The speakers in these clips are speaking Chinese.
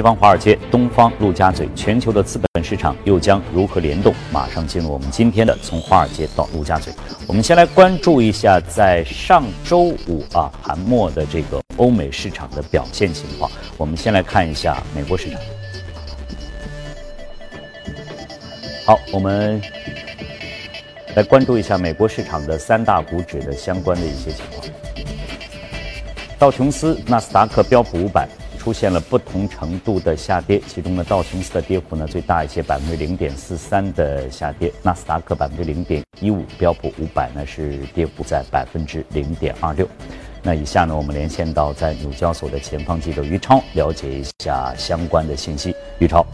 西方华尔街、东方陆家嘴，全球的资本市场又将如何联动？马上进入我们今天的从华尔街到陆家嘴。我们先来关注一下在上周五啊盘末的这个欧美市场的表现情况。我们先来看一下美国市场。好，我们来关注一下美国市场的三大股指的相关的一些情况。道琼斯、纳斯达克、标普五百。出现了不同程度的下跌，其中呢，道琼斯的跌幅呢最大一些，百分之零点四三的下跌；纳斯达克百分之零点一五，标普五百呢是跌幅在百分之零点二六。那以下呢，我们连线到在纽交所的前方记者于超，了解一下相关的信息。于超。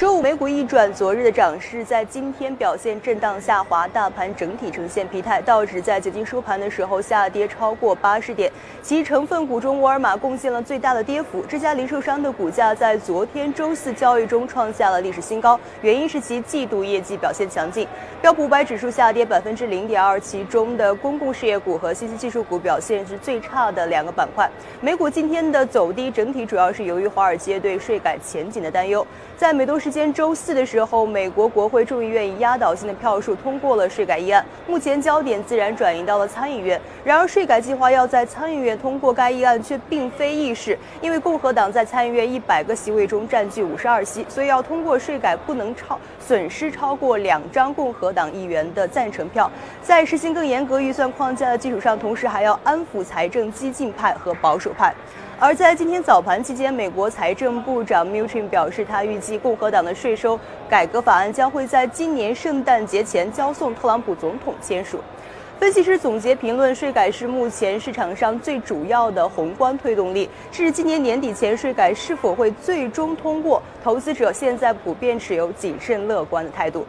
周五美股一转，昨日的涨势在今天表现震荡下滑，大盘整体呈现疲态。道指在接近收盘的时候下跌超过八十点，其成分股中沃尔玛贡献了最大的跌幅。这家零售商的股价在昨天周四交易中创下了历史新高，原因是其季度业绩表现强劲。标普五百指数下跌百分之零点二，其中的公共事业股和信息技术股表现是最差的两个板块。美股今天的走低，整体主要是由于华尔街对税改前景的担忧。在美东时间周四的时候，美国国会众议院以压倒性的票数通过了税改议案。目前焦点自然转移到了参议院。然而，税改计划要在参议院通过该议案却并非易事，因为共和党在参议院一百个席位中占据五十二席，所以要通过税改不能超损失超过两张共和党议员的赞成票。在实行更严格预算框架的基础上，同时还要安抚财政激进派和保守派。而在今天早盘期间，美国财政部长 m u t i n 表示，他预计共和党的税收改革法案将会在今年圣诞节前交送特朗普总统签署。分析师总结评论，税改是目前市场上最主要的宏观推动力。至今年年底前，税改是否会最终通过，投资者现在普遍持有谨慎乐观的态度。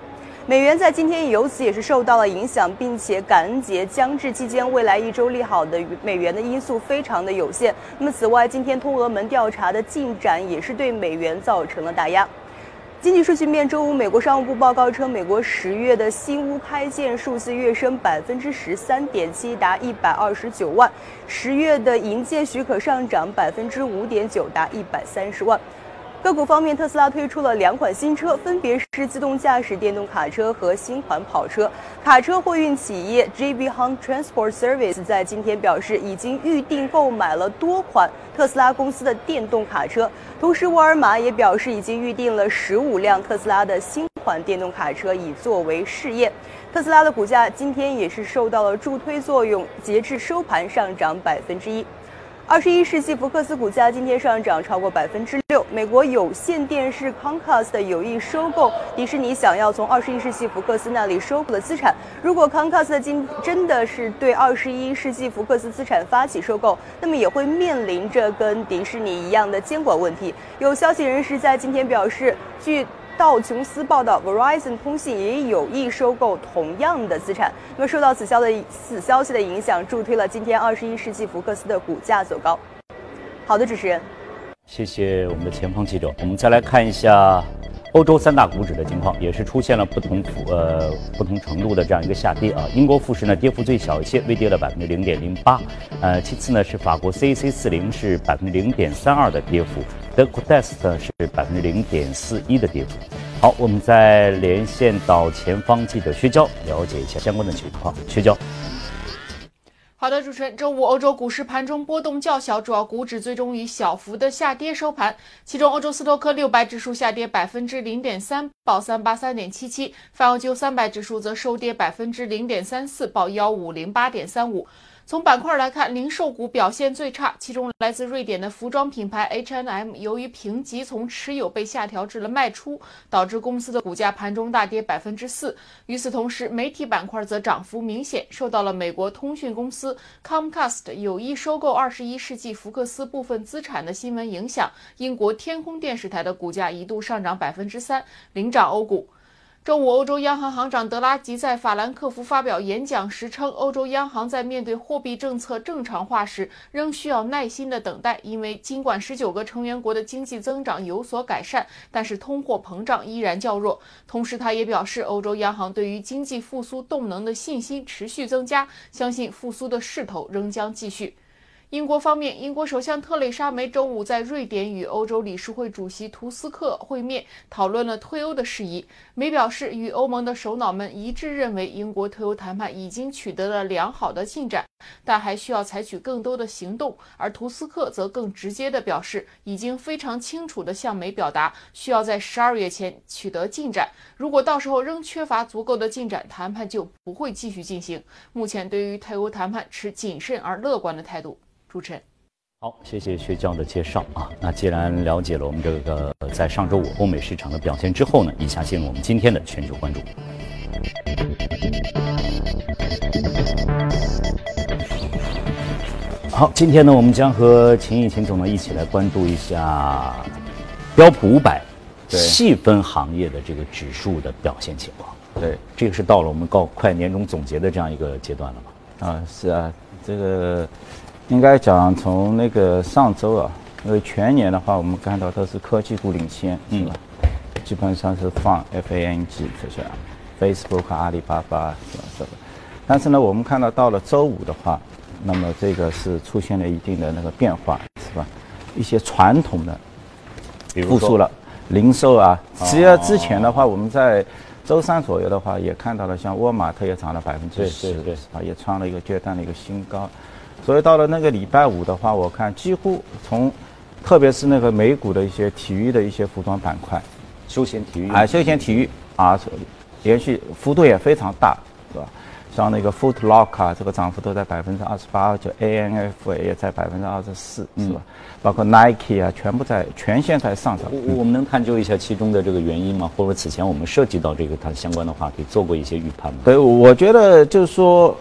美元在今天由此也是受到了影响，并且感恩节将至期间，未来一周利好的美元的因素非常的有限。那么，此外，今天通俄门调查的进展也是对美元造成了打压。经济数据面，周五美国商务部报告称，美国十月的新屋开建数字跃升百分之十三点七，达一百二十九万；十月的营建许可上涨百分之五点九，达一百三十万。个股方面，特斯拉推出了两款新车，分别是自动驾驶电动卡车和新款跑车。卡车货运企业 JB Hunt Transport Service 在今天表示，已经预定购买了多款特斯拉公司的电动卡车。同时，沃尔玛也表示，已经预定了十五辆特斯拉的新款电动卡车，以作为试验。特斯拉的股价今天也是受到了助推作用，截至收盘上涨百分之一。二十一世纪福克斯股价今天上涨超过百分之六。美国有线电视 Comcast 有意收购迪士尼，想要从二十一世纪福克斯那里收购的资产。如果 Comcast 今真的是对二十一世纪福克斯资产发起收购，那么也会面临着跟迪士尼一样的监管问题。有消息人士在今天表示，据。道琼斯报道，Verizon 通信也有意收购同样的资产。那么，受到此消的此消息的影响，助推了今天二十一世纪福克斯的股价走高。好的，主持人，谢谢我们的前方记者。我们再来看一下欧洲三大股指的情况，也是出现了不同幅呃不同程度的这样一个下跌啊。英国富时呢跌幅最小一些，微跌了百分之零点零八。呃，其次呢是法国 CAC 四零是百分之零点三二的跌幅。德国 DAX 是百分之零点四一的跌幅。好，我们再连线到前方记者薛娇，了解一下相关的情况。薛娇，好的，主持人，周五欧洲股市盘中波动较小，主要股指最终以小幅的下跌收盘。其中，欧洲斯托克六百指数下跌百分之零点三，报三八三点七七；泛欧九三百指数则收跌百分之零点三四，报幺五零八点三五。从板块来看，零售股表现最差，其中来自瑞典的服装品牌 H&M 由于评级从持有被下调至了卖出，导致公司的股价盘中大跌百分之四。与此同时，媒体板块则涨幅明显，受到了美国通讯公司 Comcast 有意收购二十一世纪福克斯部分资产的新闻影响，英国天空电视台的股价一度上涨百分之三，领涨欧股。周五，欧洲央行行长德拉吉在法兰克福发表演讲时称，欧洲央行在面对货币政策正常化时，仍需要耐心的等待，因为尽管十九个成员国的经济增长有所改善，但是通货膨胀依然较弱。同时，他也表示，欧洲央行对于经济复苏动能的信心持续增加，相信复苏的势头仍将继续。英国方面，英国首相特蕾莎梅周五在瑞典与欧洲理事会主席图斯克会面，讨论了退欧的事宜。梅表示，与欧盟的首脑们一致认为，英国退欧谈判已经取得了良好的进展，但还需要采取更多的行动。而图斯克则更直接地表示，已经非常清楚地向梅表达，需要在十二月前取得进展。如果到时候仍缺乏足够的进展，谈判就不会继续进行。目前对于退欧谈判持谨慎而乐观的态度。主持人，好，谢谢薛教的介绍啊。那既然了解了我们这个在上周五欧美市场的表现之后呢，以下进入我们今天的全球关注。好，今天呢，我们将和秦毅秦总呢一起来关注一下标普五百细分行业的这个指数的表现情况。对，这个是到了我们告快年终总结的这样一个阶段了吗？啊，是啊，这个。应该讲，从那个上周啊，因为全年的话，我们看到都是科技股领先，是吧？基本上是放 FANG 这些，Facebook、阿里巴巴是吧？这个。但是呢，我们看到到了周五的话，那么这个是出现了一定的那个变化，是吧？一些传统的复苏了，零售啊，其实之前的话，我们在周三左右的话，也看到了，像沃尔玛特也涨了百分之十，啊，也创了一个阶段的一个新高。所以到了那个礼拜五的话，我看几乎从，特别是那个美股的一些体育的一些服装板块，休闲体育啊，休闲体育啊，连续幅度也非常大，是吧？像那个 Foot Locker 啊，这个涨幅都在百分之二十八，就 A N F 也在百分之二十四，是吧？包括 Nike 啊，全部在全线在上涨。我们能探究一下其中的这个原因吗？或者此前我们涉及到这个它相关的话题，做过一些预判吗？对，我觉得就是说。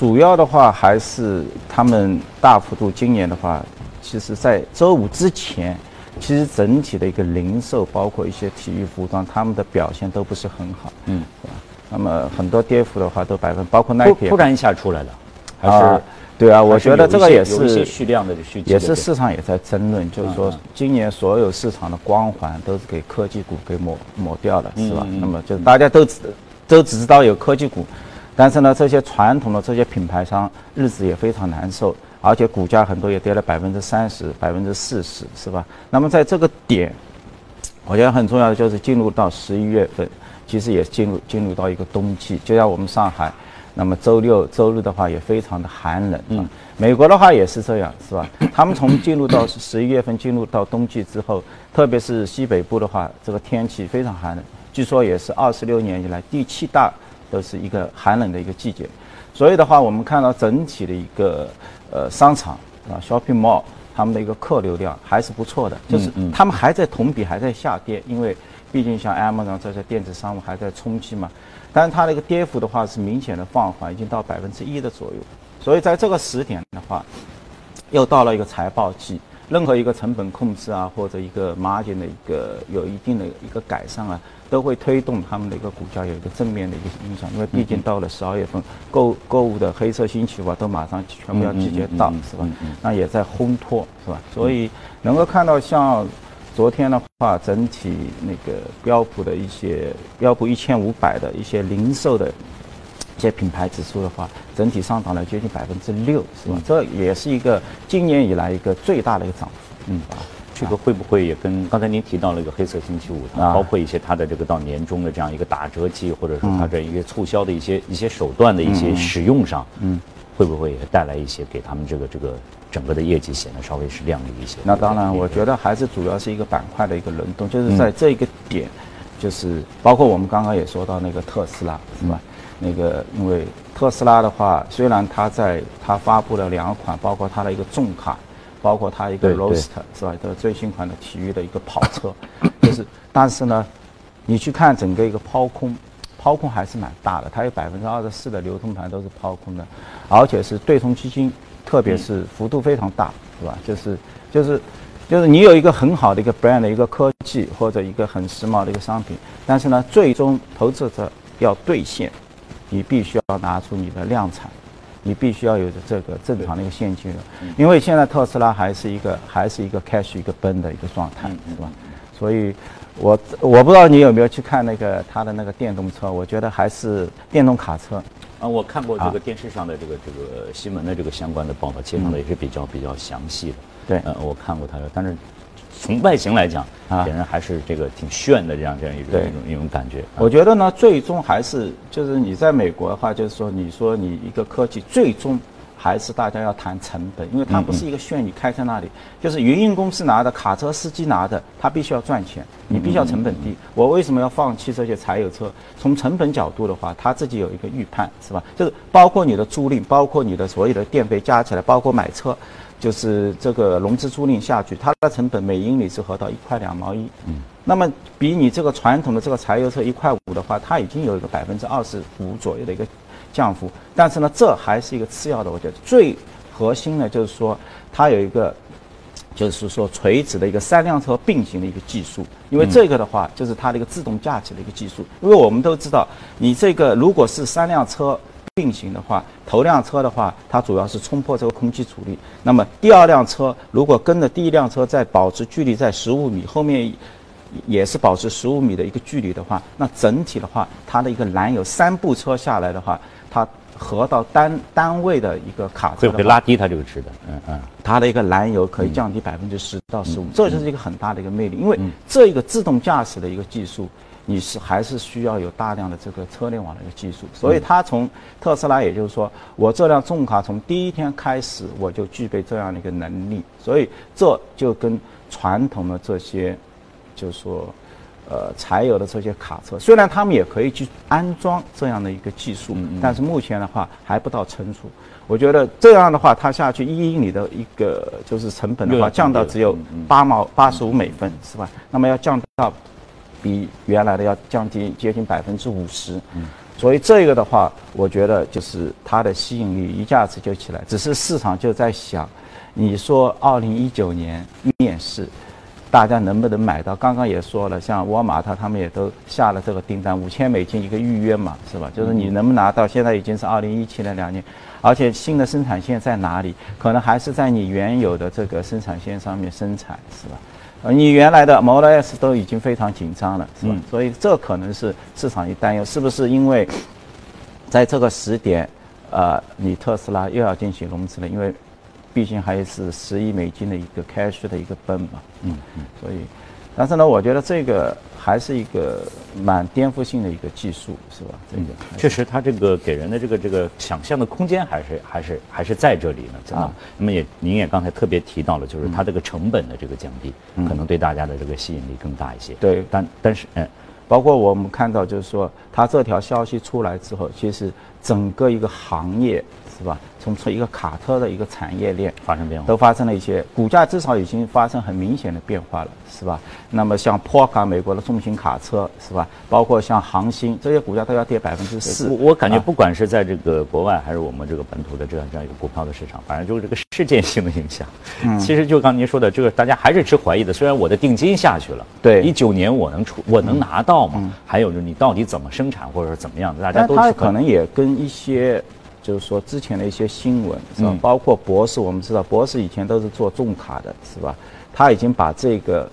主要的话还是他们大幅度，今年的话，其实在周五之前，其实整体的一个零售，包括一些体育服装，他们的表现都不是很好，嗯？那么很多跌幅的话都百分，包括 Nike，突然一下出来了，还是对啊，我觉得这个也是蓄量的蓄也是市场也在争论，就是说今年所有市场的光环都是给科技股给抹抹掉了，是吧？那么就是大家都只都只知道有科技股。但是呢，这些传统的这些品牌商日子也非常难受，而且股价很多也跌了百分之三十、百分之四十，是吧？那么在这个点，我觉得很重要的就是进入到十一月份，其实也进入进入到一个冬季，就像我们上海，那么周六周日的话也非常的寒冷，嗯，美国的话也是这样，是吧？他们从进入到十一月份进入到冬季之后，特别是西北部的话，这个天气非常寒冷，据说也是二十六年以来第七大。都是一个寒冷的一个季节，所以的话，我们看到整体的一个呃商场啊，shopping mall，他们的一个客流量还是不错的，就是他们还在同比还在下跌，因为毕竟像 Amazon 这些电子商务还在冲击嘛，但是它的一个跌幅的话是明显的放缓，已经到百分之一的左右，所以在这个时点的话，又到了一个财报季。任何一个成本控制啊，或者一个 margin 的一个有一定的一个改善啊，都会推动他们的一个股价有一个正面的一个影响。因为毕竟到了十二月份，购购物的黑色星期五都马上全部要集结到，是吧？那也在烘托，是吧？所以能够看到像昨天的话，整体那个标普的一些标普一千五百的一些零售的。一些品牌指数的话，整体上涨了接近百分之六，是吧？这也是一个今年以来一个最大的一个涨幅。嗯，啊，这个会不会也跟刚才您提到了一个黑色星期五，啊，包括一些它的这个到年终的这样一个打折季，或者说它这一个促销的一些一些手段的一些使用上，嗯，会不会也带来一些给他们这个这个整个的业绩显得稍微是亮丽一些？那当然，我觉得还是主要是一个板块的一个轮动，就是在这个点，就是包括我们刚刚也说到那个特斯拉，是吧？那个，因为特斯拉的话，虽然它在它发布了两款，包括它的一个重卡，包括它一个 Roadster 是吧？的最新款的体育的一个跑车，就是，但是呢，你去看整个一个抛空，抛空还是蛮大的，它有百分之二十四的流通盘都是抛空的，而且是对冲基金，特别是幅度非常大，是吧？就是，就是，就是你有一个很好的一个 brand 的一个科技或者一个很时髦的一个商品，但是呢，最终投资者要兑现。你必须要拿出你的量产，你必须要有这个正常的一个现金流，因为现在特斯拉还是一个还是一个 cash 一个奔的一个状态，是吧？所以，我我不知道你有没有去看那个它的那个电动车，我觉得还是电动卡车，啊，我看过这个电视上的这个这个新闻的这个相关的报道，介绍的也是比较比较详细的。对，呃，我看过它，但是从外形来讲，啊，显然还是这个挺炫的这样这样一种一种一种感觉。我觉得呢，最终还是就是你在美国的话，就是说你说你一个科技最终。还是大家要谈成本，因为它不是一个炫，你开在那里，就是营运公司拿的，卡车司机拿的，他必须要赚钱，你必须要成本低。我为什么要放弃这些柴油车？从成本角度的话，他自己有一个预判，是吧？就是包括你的租赁，包括你的所有的电费加起来，包括买车，就是这个融资租赁下去，它的成本每英里是合到一块两毛一。嗯，那么比你这个传统的这个柴油车一块五的话，它已经有一个百分之二十五左右的一个。降幅，但是呢，这还是一个次要的。我觉得最核心的就是说，它有一个，就是说垂直的一个三辆车并行的一个技术。因为这个的话，就是它的一个自动驾驶的一个技术。因为我们都知道，你这个如果是三辆车并行的话，头辆车的话，它主要是冲破这个空气阻力。那么第二辆车如果跟着第一辆车在保持距离在十五米，后面也是保持十五米的一个距离的话，那整体的话，它的一个燃油三部车下来的话。它合到单单位的一个卡会会拉低它这个值的，嗯嗯，它的一个燃油可以降低百分之十到十五，这就是一个很大的一个魅力。因为这一个自动驾驶的一个技术，你是还是需要有大量的这个车联网的一个技术。所以它从特斯拉，也就是说，我这辆重卡从第一天开始我就具备这样的一个能力，所以这就跟传统的这些，就是说。呃，柴油的这些卡车，虽然他们也可以去安装这样的一个技术，但是目前的话还不到成熟。我觉得这样的话，它下去一英里的一个就是成本的话，降到只有八毛八十五美分，是吧？那么要降到比原来的要降低接近百分之五十。所以这个的话，我觉得就是它的吸引力一下子就起来。只是市场就在想，你说二零一九年面世。大家能不能买到？刚刚也说了，像沃尔玛，他他们也都下了这个订单，五千美金一个预约嘛，是吧？就是你能不能拿到？现在已经是二零一七年两年，而且新的生产线在哪里？可能还是在你原有的这个生产线上面生产，是吧？呃，你原来的 Model S 都已经非常紧张了，是吧？所以这可能是市场一担忧，是不是因为在这个时点，呃，你特斯拉又要进行融资了？因为毕竟还是十亿美金的一个 cash 的一个奔嘛，嗯嗯，所以，但是呢，我觉得这个还是一个蛮颠覆性的一个技术，是吧？这个确实，它这个给人的这个这个想象的空间还是还是还是在这里呢，啊。那么也您也刚才特别提到了，就是它这个成本的这个降低，可能对大家的这个吸引力更大一些。对，但但是嗯，包括我们看到就是说，它这条消息出来之后，其实整个一个行业。是吧？从从一个卡车的一个产业链发生变化，都发生了一些股价，至少已经发生很明显的变化了，是吧？那么像坡卡美国的重型卡车，是吧？包括像航星这些股价都要跌百分之四。我感觉不管是在这个国外还是我们这个本土的这样这样一个股票的市场，反正就是这个事件性的影响。嗯，其实就刚您说的，这个大家还是持怀疑的。虽然我的定金下去了，对，一九年我能出我能拿到吗？还有就是你到底怎么生产或者是怎么样的，大家都可能也跟一些。就是说之前的一些新闻是吧？包括博士，我们知道博士以前都是做重卡的，是吧？他已经把这个，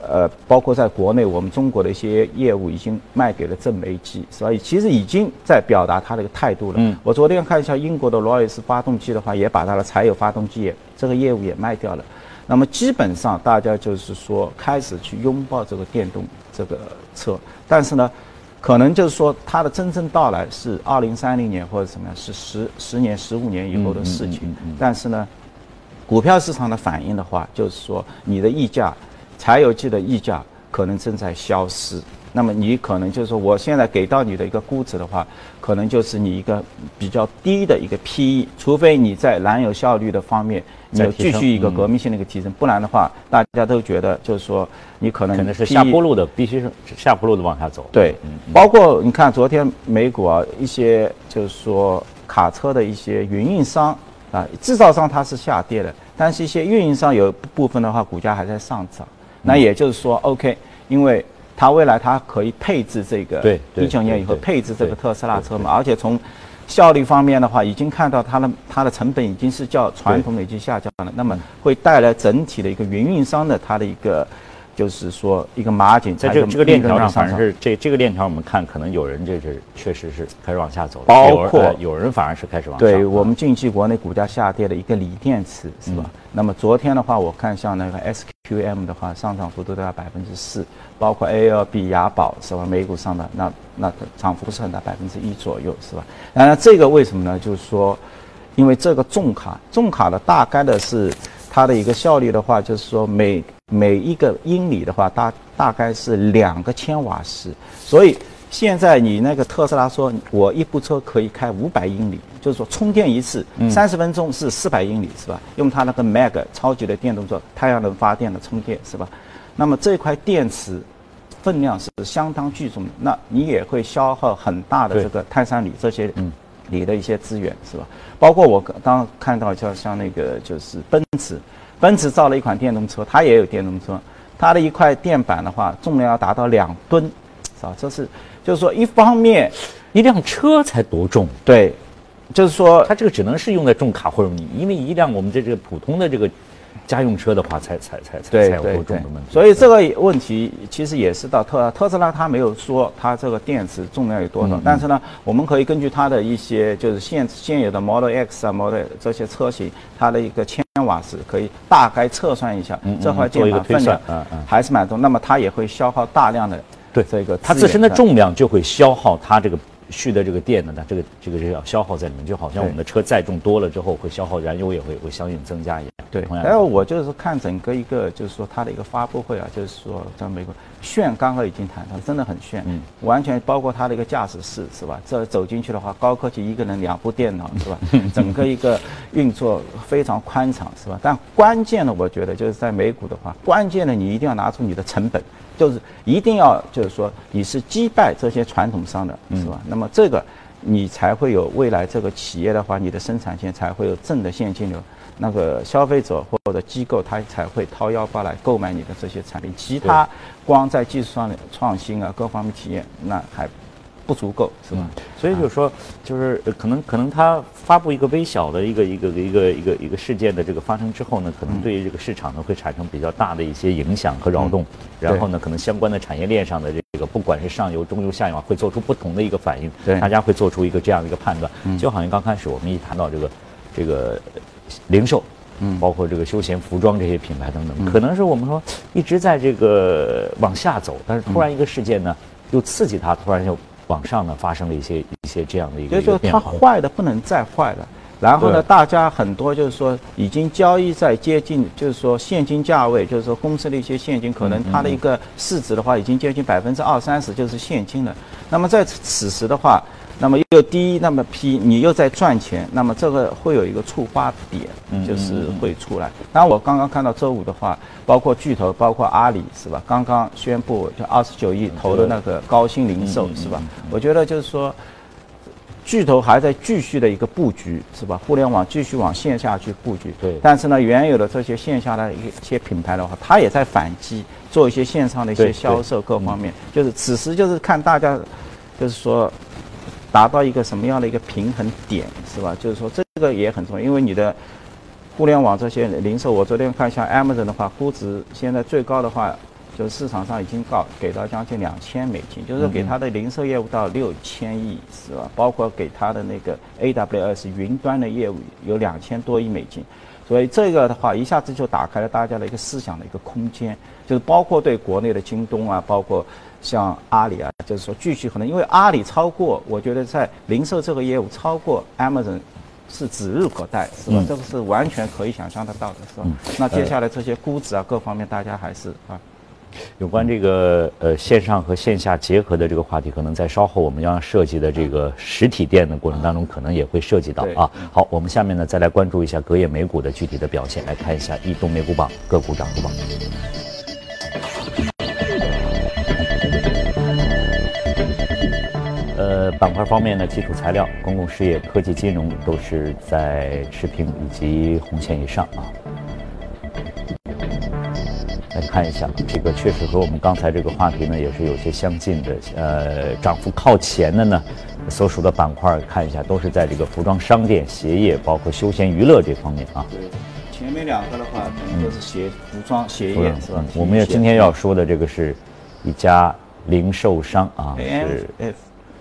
呃，包括在国内我们中国的一些业务已经卖给了正煤机，是吧？其实已经在表达他的一个态度了。嗯。我昨天看一下英国的罗尔斯发动机的话，也把它的柴油发动机也这个业务也卖掉了。那么基本上大家就是说开始去拥抱这个电动这个车，但是呢。可能就是说，它的真正到来是二零三零年或者怎么样，是十十年、十五年以后的事情。但是呢，股票市场的反应的话，就是说，你的溢价，柴油机的溢价可能正在消失。那么你可能就是说，我现在给到你的一个估值的话，可能就是你一个比较低的一个 PE，除非你在燃油效率的方面你有继续一个革命性的一个提升，不然的话，大家都觉得就是说，你可能可能是下坡路的，必须是下坡路的往下走。对，包括你看昨天美股啊，一些就是说卡车的一些运营商啊，制造商它是下跌的，但是一些运营商有部分的话，股价还在上涨。那也就是说，OK，因为。它未来它可以配置这个一九年以后配置这个特斯拉车嘛？而且从效率方面的话，已经看到它的它的成本已经是较传统的已经下降了。那么会带来整体的一个运营商的它的一个就是说一个马颈，在这这个链条上，反正是是这这个链条，我们看可能有人这是确实是开始往下走，包括有人反而是开始往上。对我们近期国内股价下跌的一个锂电池是吧？那么昨天的话，我看像那个 U M 的话，上涨幅度都要百分之四，包括 ALB 雅宝是吧？美股上的那那涨幅是很大，百分之一左右是吧？当然这个为什么呢？就是说，因为这个重卡重卡的大概的是它的一个效率的话，就是说每每一个英里的话，大大概是两个千瓦时，所以。现在你那个特斯拉说，我一部车可以开五百英里，就是说充电一次三十分钟是四百英里，是吧？用它那个 Mag 超级的电动车，太阳能发电的充电，是吧？那么这块电池分量是相当巨重的，那你也会消耗很大的这个碳酸锂这些锂的一些资源，是吧？包括我刚看到像像那个就是奔驰，奔驰造了一款电动车，它也有电动车，它的一块电板的话重量要达到两吨，是吧？这是。就是说，一方面，一辆车才多重？对，就是说，它这个只能是用在重卡或者你，因为一辆我们这这个普通的这个家用车的话，才才才才才有多重的问题。所以这个问题其实也是到特特斯拉，它没有说它这个电池重量有多少，但是呢，我们可以根据它的一些就是现现有的 Model X 啊 Model 这些车型，它的一个千瓦时可以大概测算一下这块电板分量，还是蛮重。那么它也会消耗大量的。对，这个它自身的重量就会消耗它这个蓄的这个电呢，它这个这个就要消耗在里面，就好像我们的车载重多了之后，会消耗燃油也会会相应增加一样。对，然后我就是看整个一个就是说它的一个发布会啊，就是说在美国炫刚刚已经谈到，真的很炫，嗯，完全包括它的一个驾驶室是吧？这走进去的话，高科技一个人两部电脑是吧？整个一个运作非常宽敞是吧？但关键的我觉得就是在美股的话，关键的你一定要拿出你的成本。就是一定要，就是说你是击败这些传统商的，是吧？那么这个你才会有未来这个企业的话，你的生产线才会有正的现金流，那个消费者或者机构他才会掏腰包来购买你的这些产品。其他光在技术上的创新啊，各方面体验那还。不足够是吧？所以就是说，就是可能可能他发布一个微小的一个一个一个一个一个事件的这个发生之后呢，可能对于这个市场呢会产生比较大的一些影响和扰动。然后呢，可能相关的产业链上的这个，不管是上游、中游、下游啊，会做出不同的一个反应。对，大家会做出一个这样的一个判断。嗯，就好像刚开始我们一谈到这个这个零售，嗯，包括这个休闲服装这些品牌等等，可能是我们说一直在这个往下走，但是突然一个事件呢，又刺激它，突然就。往上呢发生了一些一些这样的一个就是它坏的不能再坏了，然后呢，大家很多就是说已经交易在接近，就是说现金价位，就是说公司的一些现金，可能它的一个市值的话已经接近百分之二三十就是现金了。那么在此时的话。那么又低，那么批你又在赚钱，那么这个会有一个触发点，就是会出来。当然，我刚刚看到周五的话，包括巨头，包括阿里，是吧？刚刚宣布就二十九亿投的那个高新零售，是吧？我觉得就是说，巨头还在继续的一个布局，是吧？互联网继续往线下去布局。对。但是呢，原有的这些线下的一些品牌的话，它也在反击，做一些线上的一些销售各方面。就是此时就是看大家，就是说。达到一个什么样的一个平衡点，是吧？就是说这个也很重要，因为你的互联网这些零售，我昨天看像 Amazon 的话，估值现在最高的话，就是市场上已经告给到将近两千美金，就是给他的零售业务到六千亿，是吧？包括给他的那个 AWS 云端的业务有两千多亿美金，所以这个的话一下子就打开了大家的一个思想的一个空间，就是包括对国内的京东啊，包括。像阿里啊，就是说继续可能，因为阿里超过，我觉得在零售这个业务超过 Amazon 是指日可待，是吧？这个是完全可以想象得到的，是吧？那接下来这些估值啊，各方面大家还是啊，有关这个呃线上和线下结合的这个话题，可能在稍后我们要设计的这个实体店的过程当中，可能也会涉及到啊。好，我们下面呢再来关注一下隔夜美股的具体的表现，来看一下移动美股榜个股涨幅榜。呃，板块方面呢，基础材料、公共事业、科技金融都是在持平以及红线以上啊。来看一下，这个确实和我们刚才这个话题呢也是有些相近的。呃，涨幅靠前的呢，所属的板块看一下，都是在这个服装、商店、鞋业，包括休闲娱乐这方面啊。前面两个的话，可能都是鞋服装鞋业是吧？我们要今天要说的这个是一家零售商啊，是 F，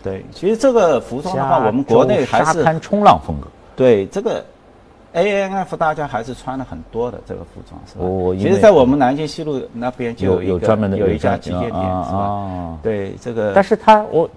对，其实这个服装的话，我们国内还是沙滩冲浪风格。对这个。A N F 大家还是穿了很多的这个服装是吧？哦，其实，在我们南京西路那边就有有专门的有一家旗舰店是吧？对这个，但是它我，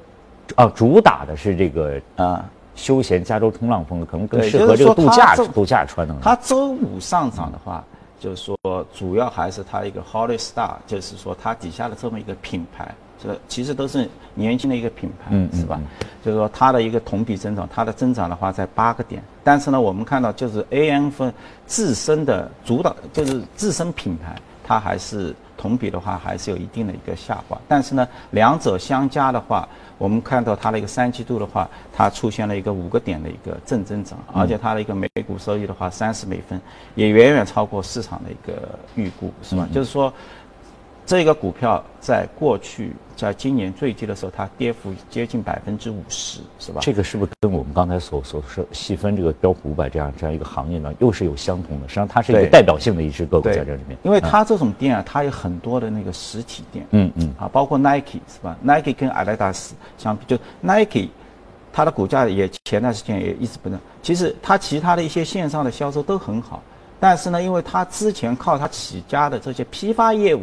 啊，主打的是这个啊休闲加州冲浪风，可能更适合这个度假度假穿的。它周五上涨的话，就是说主要还是它一个 Hollister，就是说它底下的这么一个品牌。这其实都是年轻的一个品牌，是吧？就是说它的一个同比增长，它的增长的话在八个点。但是呢，我们看到就是 A M 分自身的主导，就是自身品牌，它还是同比的话还是有一定的一个下滑。但是呢，两者相加的话，我们看到它的一个三季度的话，它出现了一个五个点的一个正增长，而且它的一个每股收益的话三十美分，也远远超过市场的一个预估，是吧？就是说。这个股票在过去，在今年最低的时候，它跌幅接近百分之五十，是吧？这个是不是跟我们刚才所所说细分这个标普五百这样这样一个行业呢，又是有相同的？实际上，它是一个代表性的一只个股在这里面。因为它这种店啊，它有很多的那个实体店，嗯嗯，啊，包括 Nike 是吧？Nike 跟阿迪达斯相比，就 Nike，它的股价也前段时间也一直不能。其实它其他的一些线上的销售都很好，但是呢，因为它之前靠它起家的这些批发业务。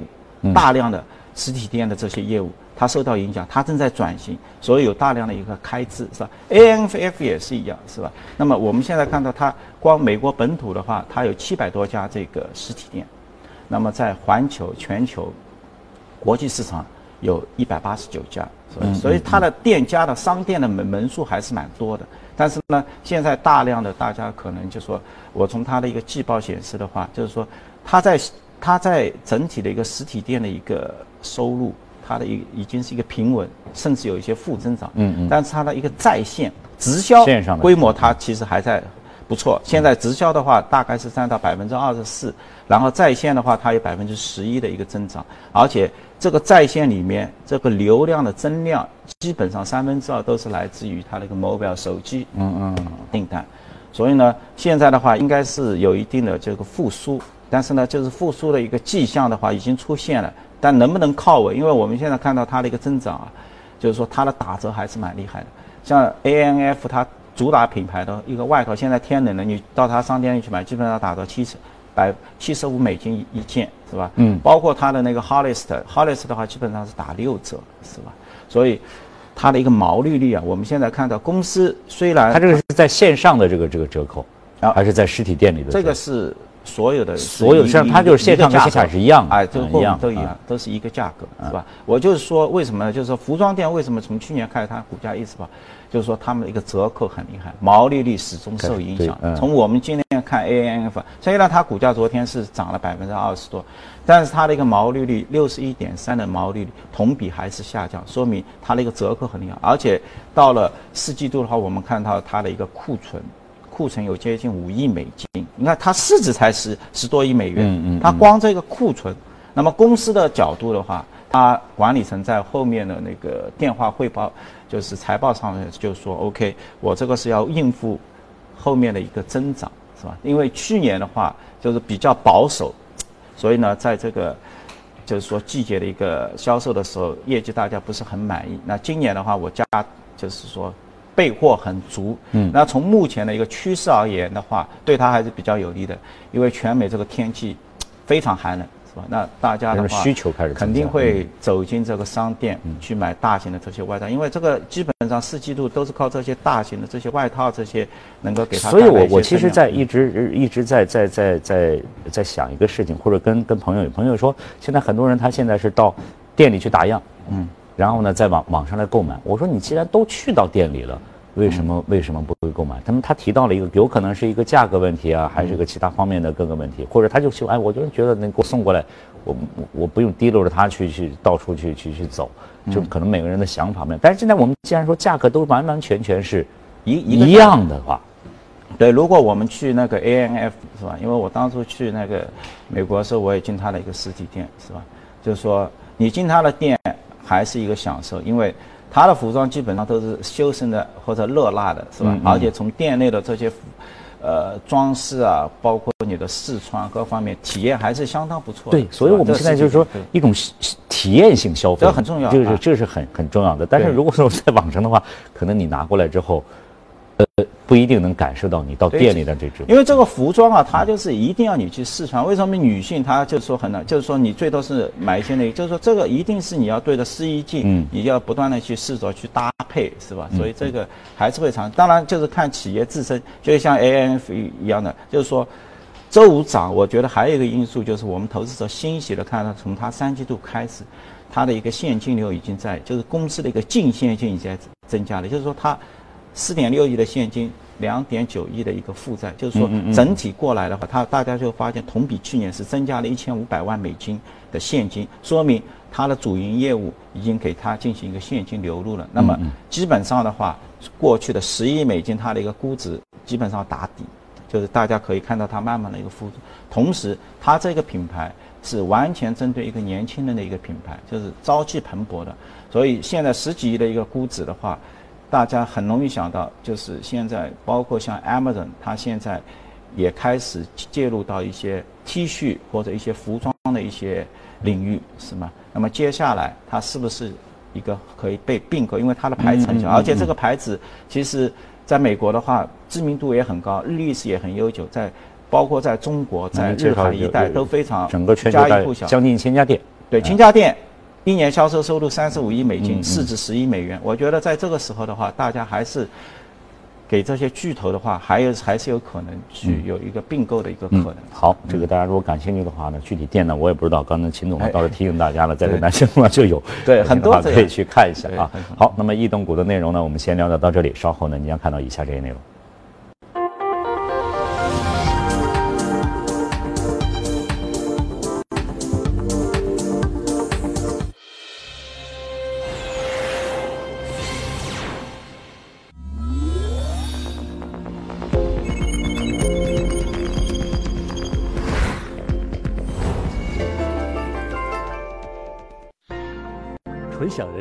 大量的实体店的这些业务，它受到影响，它正在转型，所以有大量的一个开支，是吧？A N F 也是一样，是吧？那么我们现在看到，它光美国本土的话，它有七百多家这个实体店，那么在环球、全球、国际市场有一百八十九家，所以它的店家的商店的门门数还是蛮多的。但是呢，现在大量的大家可能就说，我从它的一个季报显示的话，就是说它在。它在整体的一个实体店的一个收入，它的一已经是一个平稳，甚至有一些负增长。嗯嗯。但是它的一个在线直销规模，它其实还在不错。现在直销的话，大概是占到百分之二十四，然后在线的话，它有百分之十一的一个增长。而且这个在线里面，这个流量的增量，基本上三分之二都是来自于它那个 mobile 手机嗯嗯订单。所以呢，现在的话应该是有一定的这个复苏。但是呢，就是复苏的一个迹象的话已经出现了，但能不能靠稳？因为我们现在看到它的一个增长啊，就是说它的打折还是蛮厉害的。像 A N F 它主打品牌的一个外套，现在天冷了，你到它商店里去买，基本上打折七十百七十五美金一一件，是吧？嗯。包括它的那个 Hollister，Hollister 的话基本上是打六折，是吧？所以它的一个毛利率啊，我们现在看到公司虽然它这个是在线上的这个这个折扣，啊，还是在实体店里的？这个是。所有的所有像它就是线上跟线下是一样的，哎，都一样，都一样，都是一个价格，是吧？我就是说，为什么呢？就是说，服装店为什么从去年开始它股价一直跑？就是说，他们的一个折扣很厉害，毛利率始终受影响。从我们今天看 A N F，虽然它股价昨天是涨了百分之二十多，但是它的一个毛利率六十一点三的毛利率同比还是下降，说明它的一个折扣很厉害。而且到了四季度的话，我们看到它的一个库存。库存有接近五亿美金，你看它市值才十十多亿美元，嗯嗯，它光这个库存，那么公司的角度的话，它管理层在后面的那个电话汇报，就是财报上面就说，OK，我这个是要应付后面的一个增长，是吧？因为去年的话就是比较保守，所以呢，在这个就是说季节的一个销售的时候，业绩大家不是很满意。那今年的话，我加就是说。备货很足，嗯，那从目前的一个趋势而言的话，对它还是比较有利的，因为全美这个天气非常寒冷，是吧？那大家的话需求开始肯定会走进这个商店去买大型的这些外套，因为这个基本上四季度都是靠这些大型的这些外套这些能够给它。所以我我其实在一直一直在在在在在想一个事情，或者跟跟朋友有朋友说，现在很多人他现在是到店里去打样，嗯。然后呢，在网网上来购买。我说你既然都去到店里了，为什么为什么不会购买？他们他提到了一个，有可能是一个价格问题啊，还是个其他方面的各个问题，或者他就喜欢，哎，我就是觉得能给我送过来，我我不用提溜着他去去到处去去去走，就可能每个人的想法没有。但是现在我们既然说价格都完完全全是一一样的话，对，如果我们去那个 A N F 是吧？因为我当初去那个美国的时候，我也进他的一个实体店是吧？就是说你进他的店。还是一个享受，因为他的服装基本上都是修身的或者热辣的，是吧？而且从店内的这些呃装饰啊，包括你的试穿各方面体验还是相当不错。对，所以我们现在就是说一种体验性消费，这很重要，这是这是很很重要的。但是如果说在网上的话，可能你拿过来之后。呃，不一定能感受到你到店里的这种，因为这个服装啊，它就是一定要你去试穿。为什么女性她就是说很难，就是说你最多是买一些内衣，就是说这个一定是你要对着试衣镜，嗯，你要不断的去试着去搭配，是吧？所以这个还是会长。当然就是看企业自身，就像 A N F 一样的，就是说周五涨，我觉得还有一个因素就是我们投资者欣喜的看到，从它三季度开始，它的一个现金流已经在，就是公司的一个净现金已经在增加了，就是说它。四点六亿的现金，两点九亿的一个负债，就是说整体过来的话，它大家就发现同比去年是增加了一千五百万美金的现金，说明它的主营业务已经给它进行一个现金流入了。那么基本上的话，过去的十亿美金它的一个估值基本上打底，就是大家可以看到它慢慢的一个复苏。同时，它这个品牌是完全针对一个年轻人的一个品牌，就是朝气蓬勃的。所以现在十几亿的一个估值的话。大家很容易想到，就是现在包括像 Amazon，它现在也开始介入到一些 T 恤或者一些服装的一些领域，是吗？那么接下来它是不是一个可以被并购？因为它的牌子很小，而且这个牌子其实在美国的话知名度也很高，历史也很悠久，在包括在中国在日韩一带都非常整个全球将近千家店，对，千家店。一年销售收入三十五亿美金，市值十亿美元。我觉得在这个时候的话，大家还是给这些巨头的话，还有还是有可能去有一个并购的一个可能。好，这个大家如果感兴趣的话呢，具体店呢我也不知道。刚才秦总倒是提醒大家了，在这南京路就有，对，很多可以去看一下啊。好，那么异动股的内容呢，我们先聊到到这里，稍后呢您将看到以下这些内容。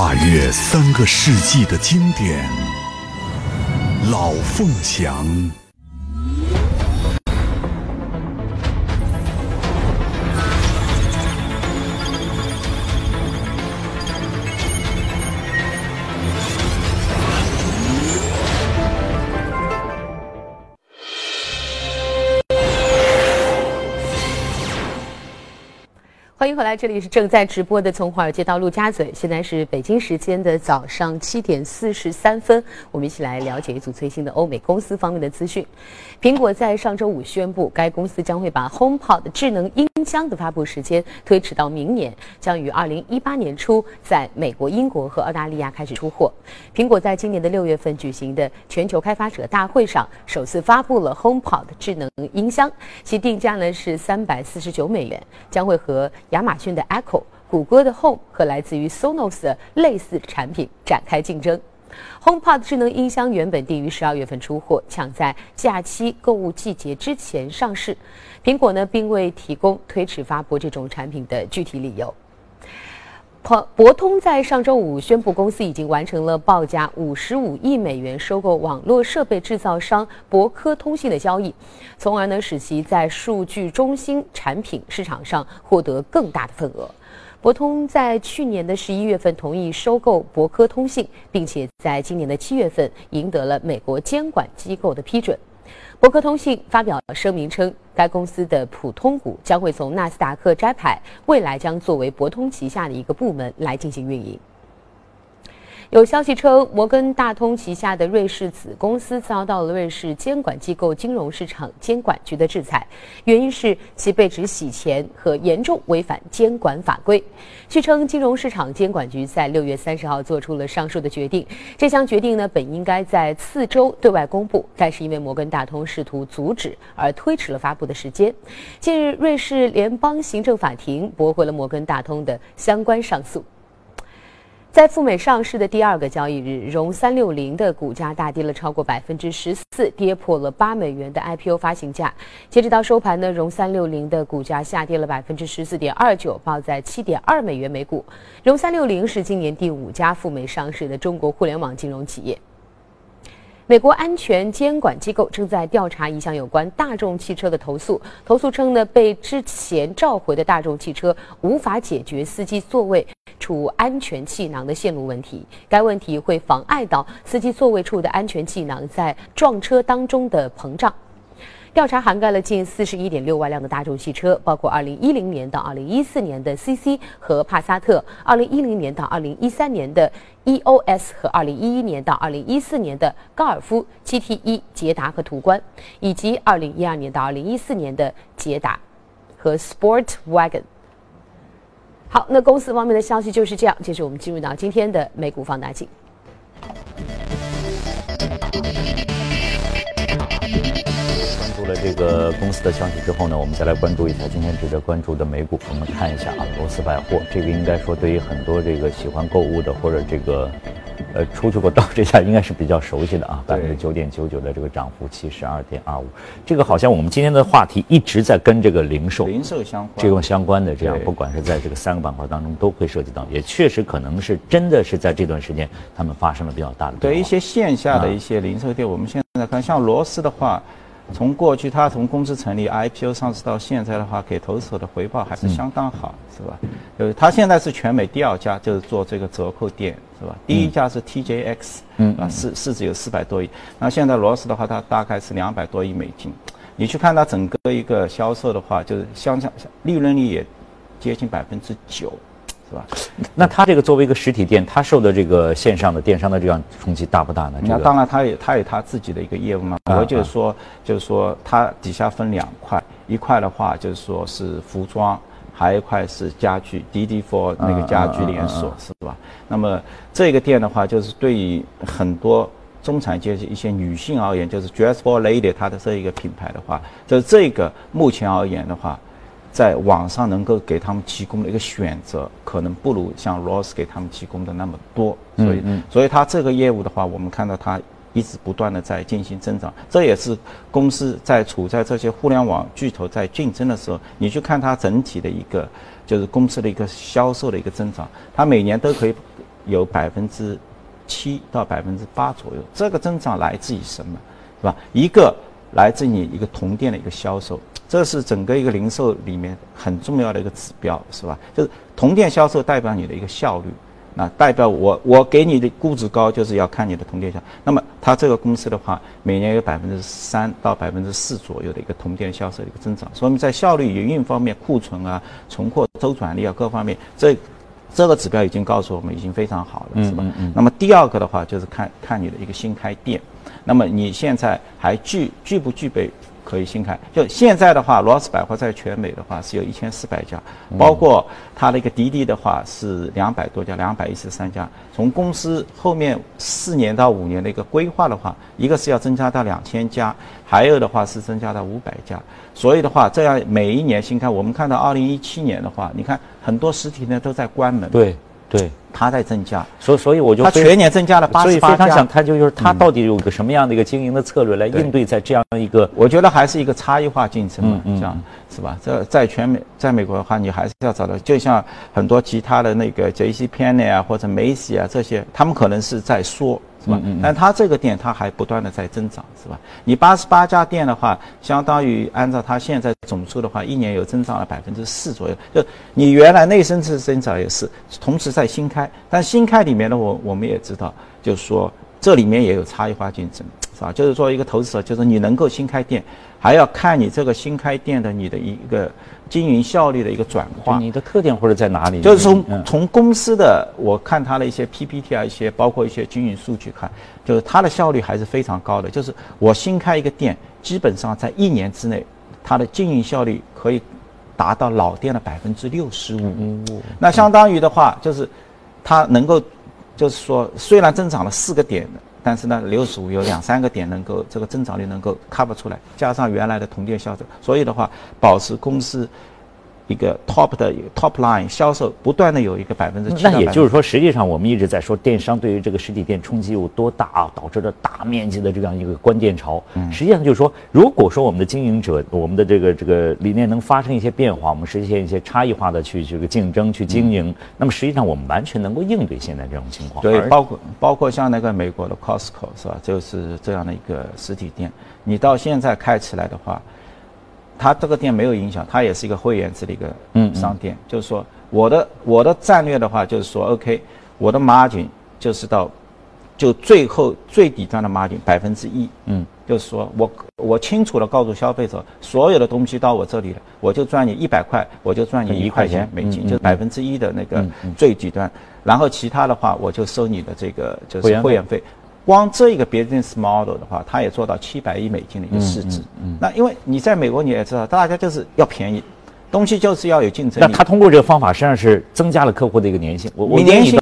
跨越三个世纪的经典，老凤祥。迎回来，这里是正在直播的《从华尔街到陆家嘴》，现在是北京时间的早上七点四十三分，我们一起来了解一组最新的欧美公司方面的资讯。苹果在上周五宣布，该公司将会把 HomePod 智能音音箱的发布时间推迟到明年，将于二零一八年初在美国、英国和澳大利亚开始出货。苹果在今年的六月份举行的全球开发者大会上，首次发布了 HomePod 智能音箱，其定价呢是三百四十九美元，将会和亚马逊的 Echo、谷歌的 Home 和来自于 Sonos 的类似产品展开竞争。HomePod 智能音箱原本定于十二月份出货，抢在假期购物季节之前上市。苹果呢，并未提供推迟发布这种产品的具体理由。博博通在上周五宣布，公司已经完成了报价五十五亿美元收购网络设备制造商博科通信的交易，从而呢使其在数据中心产品市场上获得更大的份额。博通在去年的十一月份同意收购博科通信，并且在今年的七月份赢得了美国监管机构的批准。博科通信发表声明称，该公司的普通股将会从纳斯达克摘牌，未来将作为博通旗下的一个部门来进行运营。有消息称，摩根大通旗下的瑞士子公司遭到了瑞士监管机构金融市场监管局的制裁，原因是其被指洗钱和严重违反监管法规。据称，金融市场监管局在六月三十号做出了上述的决定。这项决定呢，本应该在次周对外公布，但是因为摩根大通试图阻止，而推迟了发布的时间。近日，瑞士联邦行政法庭驳回了摩根大通的相关上诉。在赴美上市的第二个交易日，融三六零的股价大跌了超过百分之十四，跌破了八美元的 IPO 发行价。截止到收盘呢，融三六零的股价下跌了百分之十四点二九，报在七点二美元每股。融三六零是今年第五家赴美上市的中国互联网金融企业。美国安全监管机构正在调查一项有关大众汽车的投诉。投诉称呢，被之前召回的大众汽车无法解决司机座位处安全气囊的线路问题。该问题会妨碍到司机座位处的安全气囊在撞车当中的膨胀。调查涵盖了近四十一点六万辆的大众汽车，包括二零一零年到二零一四年的 CC 和帕萨特，二零一零年到二零一三年的 EOS 和二零一一年到二零一四年的高尔夫 GT1、捷达和途观，以及二零一二年到二零一四年的捷达和 Sport Wagon。好，那公司方面的消息就是这样。接着我们进入到今天的美股放大镜。这个公司的消息之后呢，我们再来关注一下今天值得关注的美股。我们看一下啊，罗斯百货，这个应该说对于很多这个喜欢购物的或者这个，呃，出去过到这家应该是比较熟悉的啊。百分之九点九九的这个涨幅，七十二点二五。这个好像我们今天的话题一直在跟这个零售、零售相关这种相关的这样，不管是在这个三个板块当中都会涉及到，也确实可能是真的是在这段时间他们发生了比较大的。对一些线下的一些零售店，我们现在看像罗斯的话。从过去，它从公司成立 IPO 上市到现在的话，给投资者的回报还是相当好，是吧？呃，它现在是全美第二家，就是做这个折扣店，是吧？第一家是 TJX，嗯，啊，市市值有四百多亿。那现在罗斯的话，它大概是两百多亿美金。你去看它整个一个销售的话，就是相差利润率也接近百分之九。是吧？那它这个作为一个实体店，它受的这个线上的电商的这样冲击大不大呢？那当然，它也它有它自己的一个业务嘛。我就是说，就是说，它底下分两块，一块的话就是说是服装，还有一块是家具，D D for 那个家居连锁，是吧？那么这个店的话，就是对于很多中产阶级一些女性而言，就是 Dress for Lady 它的这一个品牌的话，就是这个目前而言的话。在网上能够给他们提供的一个选择，可能不如像 Ross 给他们提供的那么多，所以，所以他这个业务的话，我们看到它一直不断的在进行增长，这也是公司在处在这些互联网巨头在竞争的时候，你去看它整体的一个就是公司的一个销售的一个增长，它每年都可以有百分之七到百分之八左右，这个增长来自于什么，是吧？一个来自你一个同店的一个销售。这是整个一个零售里面很重要的一个指标，是吧？就是同店销售代表你的一个效率，那代表我我给你的估值高，就是要看你的同店销。那么它这个公司的话，每年有百分之三到百分之四左右的一个同店销售的一个增长，说明在效率、营运方面、库存啊、存货周转率啊各方面，这这个指标已经告诉我们已经非常好了，是吧？那么第二个的话就是看看你的一个新开店，那么你现在还具具不具备？可以新开，就现在的话，罗斯百货在全美的话是有一千四百家，包括它的一个滴滴的话是两百多家，两百一十三家。从公司后面四年到五年的一个规划的话，一个是要增加到两千家，还有的话是增加到五百家。所以的话，这样每一年新开，我们看到二零一七年的话，你看很多实体店都在关门。对。对，它在增加，所所以我就它全年增加了八十八家，所以非常想探究，就是它到底有个什么样的一个经营的策略来应对在这样一个，我觉得还是一个差异化竞争嘛，这样是吧？这在全美，在美国的话，你还是要找到，就像很多其他的那个 J C Penney 啊或者 Macy 啊这些，他们可能是在说。是吧？但它这个店它还不断的在增长，是吧？你八十八家店的话，相当于按照它现在总数的话，一年有增长了百分之四左右。就你原来内生是增长也是，同时在新开，但新开里面呢，我我们也知道，就是说这里面也有差异化竞争。是吧？就是作为一个投资者，就是你能够新开店，还要看你这个新开店的你的一个经营效率的一个转化。你的特点或者在哪里？就是从从公司的我看它的一些 PPT 啊，一些包括一些经营数据看，就是它的效率还是非常高的。就是我新开一个店，基本上在一年之内，它的经营效率可以达到老店的百分之六十五。那相当于的话，就是它能够。就是说，虽然增长了四个点，但是呢，六十五有两三个点能够这个增长率能够 cover 出来，加上原来的同店销售，所以的话，保持公司。一个 top 的 top line 销售不断的有一个百分之七，那也就是说，实际上我们一直在说电商对于这个实体店冲击有多大啊，导致了大面积的这样一个关店潮。实际上就是说，如果说我们的经营者，我们的这个这个理念能发生一些变化，我们实现一些差异化的去这个竞争去经营，那么实际上我们完全能够应对现在这种情况。对，包括包括像那个美国的 Costco 是吧？就是这样的一个实体店，你到现在开起来的话。他这个店没有影响，它也是一个会员制的一个商店。就是说，我的我的战略的话，就是说，OK，我的 margin 就是到，就最后最底端的 margin 百分之一。嗯，就是说我我清楚的告诉消费者，所有的东西到我这里了，我就赚你一百块，我就赚你一块钱美金，就是百分之一的那个最底端。然后其他的话，我就收你的这个就是会员费。光这一个 business model 的话，它也做到七百亿美金的一个市值。那因为你在美国你也知道，大家就是要便宜，东西就是要有竞争力。那他通过这个方法实际上是增加了客户的一个粘性。我我粘性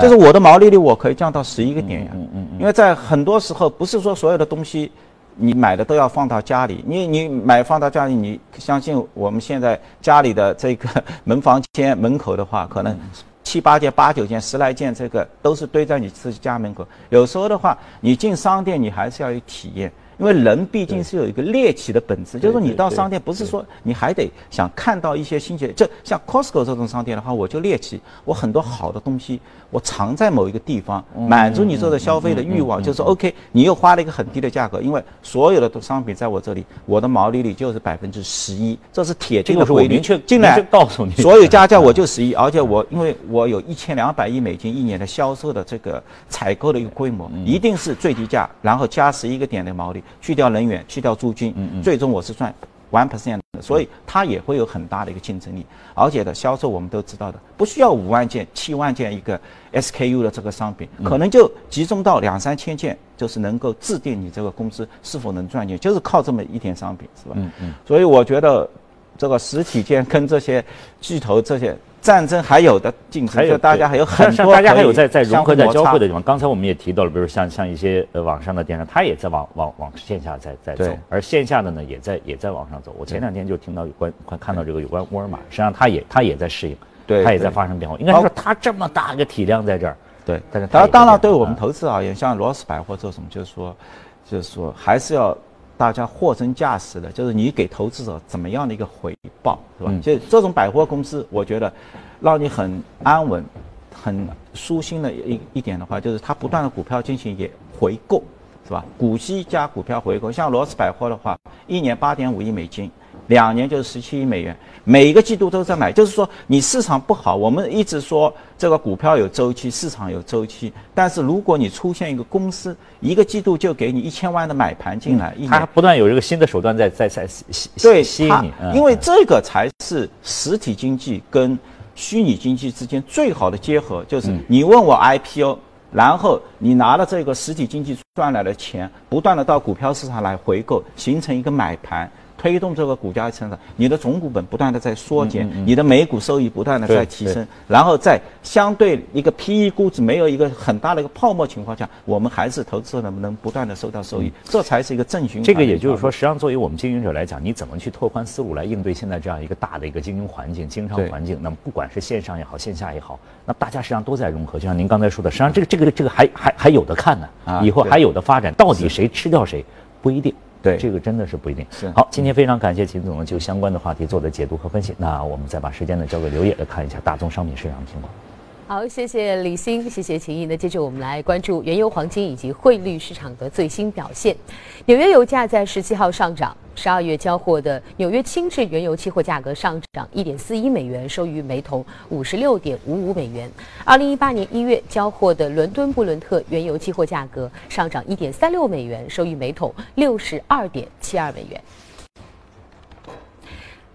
就是我的毛利率我可以降到十一个点呀。嗯嗯。因为在很多时候不是说所有的东西你买的都要放到家里，你你买放到家里，你相信我们现在家里的这个门房间门口的话，可能。七八件、八九件、十来件，这个都是堆在你自己家门口。有时候的话，你进商店，你还是要有体验。因为人毕竟是有一个猎奇的本质，就是说你到商店不是说你还得想看到一些新鲜，就像 Costco 这种商店的话，我就猎奇，我很多好的东西我藏在某一个地方，满足你这个消费的欲望，就是 OK，你又花了一个很低的价格，因为所有的商品在我这里，我的毛利率就是百分之十一，这是铁定的规律。进来告诉你，所有加价我就十一，而且我因为我有一千两百亿美金一年的销售的这个采购的一个规模，一定是最低价，然后加十一个点的毛利。去掉人员，去掉租金，最终我是赚 one percent 的，所以它也会有很大的一个竞争力。而且的销售我们都知道的，不需要五万件、七万件一个 SKU 的这个商品，可能就集中到两三千件，就是能够制定你这个公司是否能赚钱，就是靠这么一点商品，是吧？嗯嗯。所以我觉得这个实体店跟这些巨头这些。战争还有的竞争，就大家还有很 多大家还有在在融合在交汇的地方。刚才我们也提到了，比如像像一些呃网上的电商，它也在往往往线下在在走，而线下的呢也在也在往上走。我前两天就听到有关看到这个有关沃尔玛，实际上它也它也在适应，它也在发生变化。应该说它这么大一个体量在这儿，对。但是当当然对我们投资而言，像罗斯百货这种，就是说就是说还是要。大家货真价实的，就是你给投资者怎么样的一个回报，是吧？就这种百货公司，我觉得让你很安稳、很舒心的一一点的话，就是它不断的股票进行也回购，是吧？股息加股票回购，像罗斯百货的话，一年八点五亿美金。两年就是十七亿美元，每一个季度都在买。就是说，你市场不好，我们一直说这个股票有周期，市场有周期。但是如果你出现一个公司，一个季度就给你一千万的买盘进来，它不断有这个新的手段在在在吸对吸引你，因为这个才是实体经济跟虚拟经济之间最好的结合。就是你问我 IPO，然后你拿了这个实体经济赚来的钱，不断的到股票市场来回购，形成一个买盘。推动这个股价成长，你的总股本不断的在缩减，你的每股收益不断的在提升，然后在相对一个 P E 估值没有一个很大的一个泡沫情况下，我们还是投资者能能不断的收到收益，这才是一个正循环。这个也就是说，实际上作为我们经营者来讲，你怎么去拓宽思路来应对现在这样一个大的一个经营环境、经商环境？那么不管是线上也好，线下也好，那大家实际上都在融合。就像您刚才说的，实际上这个这个这个还还还有的看呢，以后还有的发展，到底谁吃掉谁不一定。对，这个真的是不一定。是好，今天非常感谢秦总就相关的话题做的解读和分析。那我们再把时间呢交给刘烨来看一下大宗商品市场的情况。好，谢谢李欣，谢谢秦毅。那接着我们来关注原油、黄金以及汇率市场的最新表现。纽约油价在十七号上涨，十二月交货的纽约轻质原油期货价格上涨一点四一美元，收于每桶五十六点五五美元。二零一八年一月交货的伦敦布伦特原油期货价格上涨一点三六美元，收于每桶六十二点七二美元。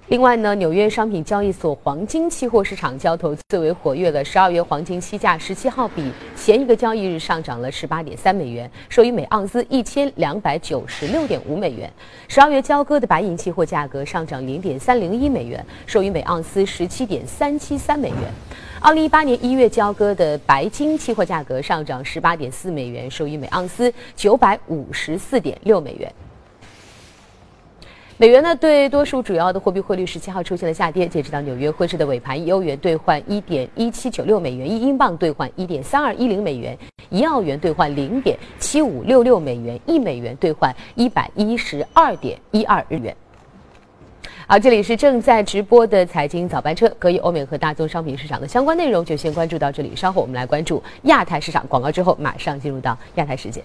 另外呢，纽约商品交易所黄金期货市场交投最为活跃了。十二月黄金期价十七号比前一个交易日上涨了十八点三美元，收于每盎司一千两百九十六点五美元。十二月交割的白银期货价格上涨零点三零一美元，收于每盎司十七点三七三美元。二零一八年一月交割的白金期货价格上涨十八点四美元，收于每盎司九百五十四点六美元。美元呢，对多数主要的货币汇率十七号出现了下跌。截止到纽约汇市的尾盘，欧元兑换一点一七九六美元，一英镑兑换一点三二一零美元，一澳元兑换零点七五六六美元，一美元兑换一百一十二点一二日元。好，这里是正在直播的财经早班车，可以欧美和大宗商品市场的相关内容就先关注到这里，稍后我们来关注亚太市场广告之后，马上进入到亚太时间。